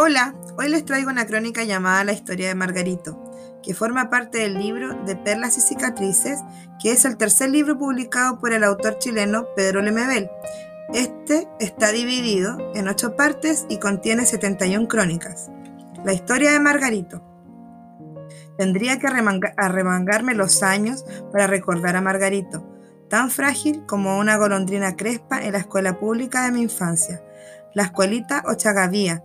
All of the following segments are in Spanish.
Hola, hoy les traigo una crónica llamada La historia de Margarito, que forma parte del libro de Perlas y Cicatrices, que es el tercer libro publicado por el autor chileno Pedro Lemebel. Este está dividido en ocho partes y contiene 71 crónicas. La historia de Margarito. Tendría que arremangarme los años para recordar a Margarito, tan frágil como una golondrina crespa en la escuela pública de mi infancia, la escuelita Ochagavía.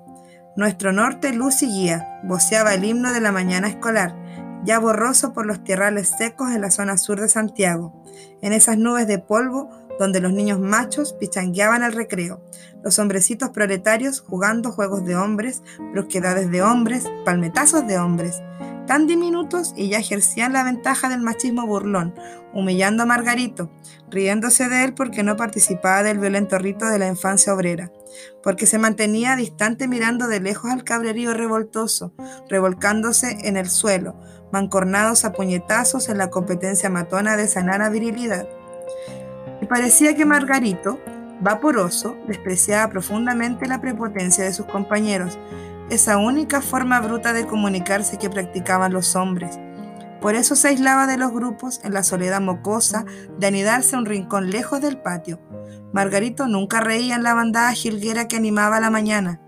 Nuestro norte luz y guía, voceaba el himno de la mañana escolar, ya borroso por los tierrales secos en la zona sur de Santiago, en esas nubes de polvo donde los niños machos pichangueaban al recreo, los hombrecitos proletarios jugando juegos de hombres, brusquedades de hombres, palmetazos de hombres, tan diminutos y ya ejercían la ventaja del machismo burlón, humillando a Margarito, riéndose de él porque no participaba del violento rito de la infancia obrera, porque se mantenía distante mirando de lejos al cabrerío revoltoso, revolcándose en el suelo, mancornados a puñetazos en la competencia matona de sanar virilidad. Y parecía que Margarito, vaporoso, despreciaba profundamente la prepotencia de sus compañeros, esa única forma bruta de comunicarse que practicaban los hombres. Por eso se aislaba de los grupos en la soledad mocosa de anidarse a un rincón lejos del patio. Margarito nunca reía en la bandada jilguera que animaba la mañana.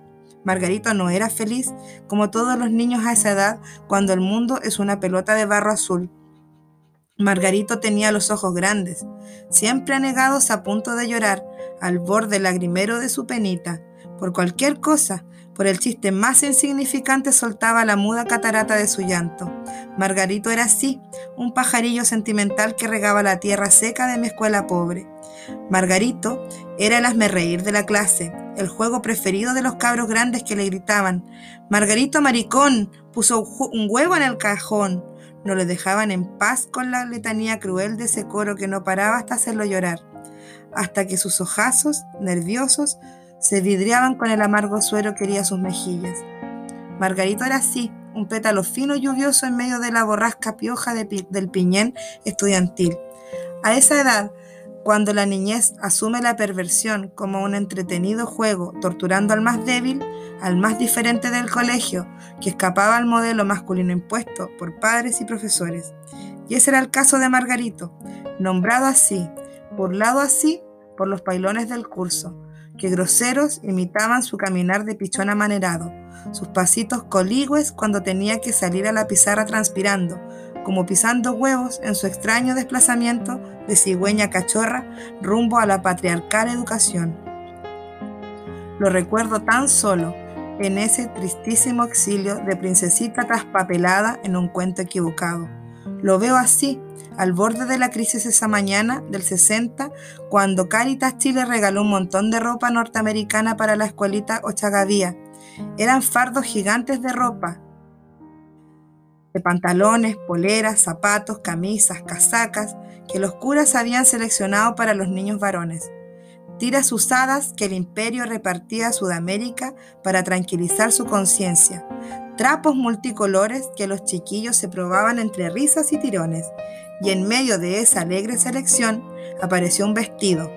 Margarito no era feliz, como todos los niños a esa edad, cuando el mundo es una pelota de barro azul. Margarito tenía los ojos grandes, siempre anegados a punto de llorar, al borde lagrimero de su penita, por cualquier cosa, por el chiste más insignificante soltaba la muda catarata de su llanto. Margarito era así, un pajarillo sentimental que regaba la tierra seca de mi escuela pobre. Margarito era el reír de la clase, el juego preferido de los cabros grandes que le gritaban, Margarito maricón, puso un huevo en el cajón. No le dejaban en paz con la letanía cruel de ese coro que no paraba hasta hacerlo llorar, hasta que sus ojazos, nerviosos, se vidriaban con el amargo suero que hería sus mejillas. Margarito era así, un pétalo fino y lluvioso en medio de la borrasca pioja del piñén estudiantil. A esa edad, cuando la niñez asume la perversión como un entretenido juego, torturando al más débil, al más diferente del colegio, que escapaba al modelo masculino impuesto por padres y profesores. Y ese era el caso de Margarito, nombrado así, burlado así por los pailones del curso, que groseros imitaban su caminar de pichón amanerado, sus pasitos coligües cuando tenía que salir a la pizarra transpirando, como pisando huevos en su extraño desplazamiento de cigüeña cachorra rumbo a la patriarcal educación. Lo recuerdo tan solo en ese tristísimo exilio de princesita traspapelada en un cuento equivocado. Lo veo así, al borde de la crisis esa mañana del 60, cuando Caritas Chile regaló un montón de ropa norteamericana para la escuelita Ochagavía. Eran fardos gigantes de ropa, de pantalones, poleras, zapatos, camisas, casacas, que los curas habían seleccionado para los niños varones. Tiras usadas que el imperio repartía a Sudamérica para tranquilizar su conciencia. Trapos multicolores que los chiquillos se probaban entre risas y tirones y en medio de esa alegre selección apareció un vestido,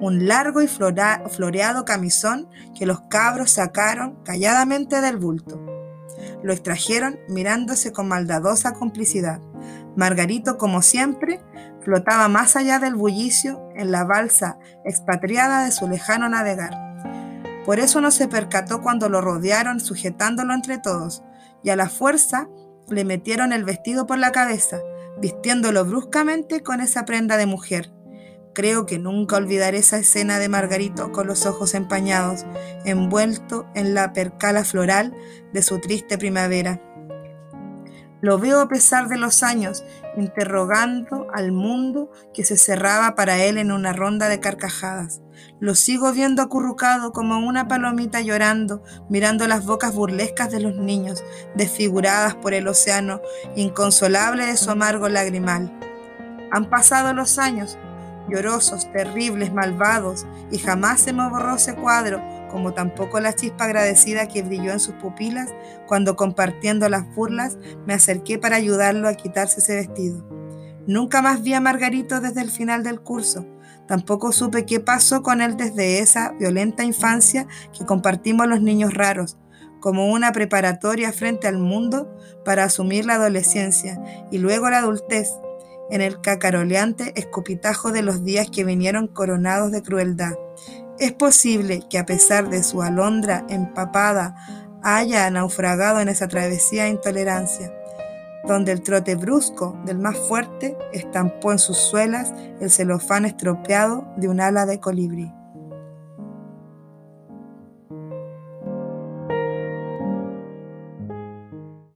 un largo y floreado camisón que los cabros sacaron calladamente del bulto. Lo extrajeron mirándose con maldadosa complicidad. Margarito, como siempre, flotaba más allá del bullicio en la balsa expatriada de su lejano navegar. Por eso no se percató cuando lo rodearon sujetándolo entre todos, y a la fuerza le metieron el vestido por la cabeza, vistiéndolo bruscamente con esa prenda de mujer. Creo que nunca olvidaré esa escena de Margarito con los ojos empañados, envuelto en la percala floral de su triste primavera. Lo veo a pesar de los años, interrogando al mundo que se cerraba para él en una ronda de carcajadas. Lo sigo viendo acurrucado como una palomita llorando, mirando las bocas burlescas de los niños, desfiguradas por el océano inconsolable de su amargo lagrimal. Han pasado los años, llorosos, terribles, malvados, y jamás se me borró ese cuadro, como tampoco la chispa agradecida que brilló en sus pupilas cuando compartiendo las burlas me acerqué para ayudarlo a quitarse ese vestido. Nunca más vi a Margarito desde el final del curso. Tampoco supe qué pasó con él desde esa violenta infancia que compartimos los niños raros, como una preparatoria frente al mundo para asumir la adolescencia y luego la adultez, en el cacaroleante escupitajo de los días que vinieron coronados de crueldad. Es posible que a pesar de su alondra empapada haya naufragado en esa travesía de intolerancia, donde el trote brusco del más fuerte estampó en sus suelas el celofán estropeado de un ala de colibrí.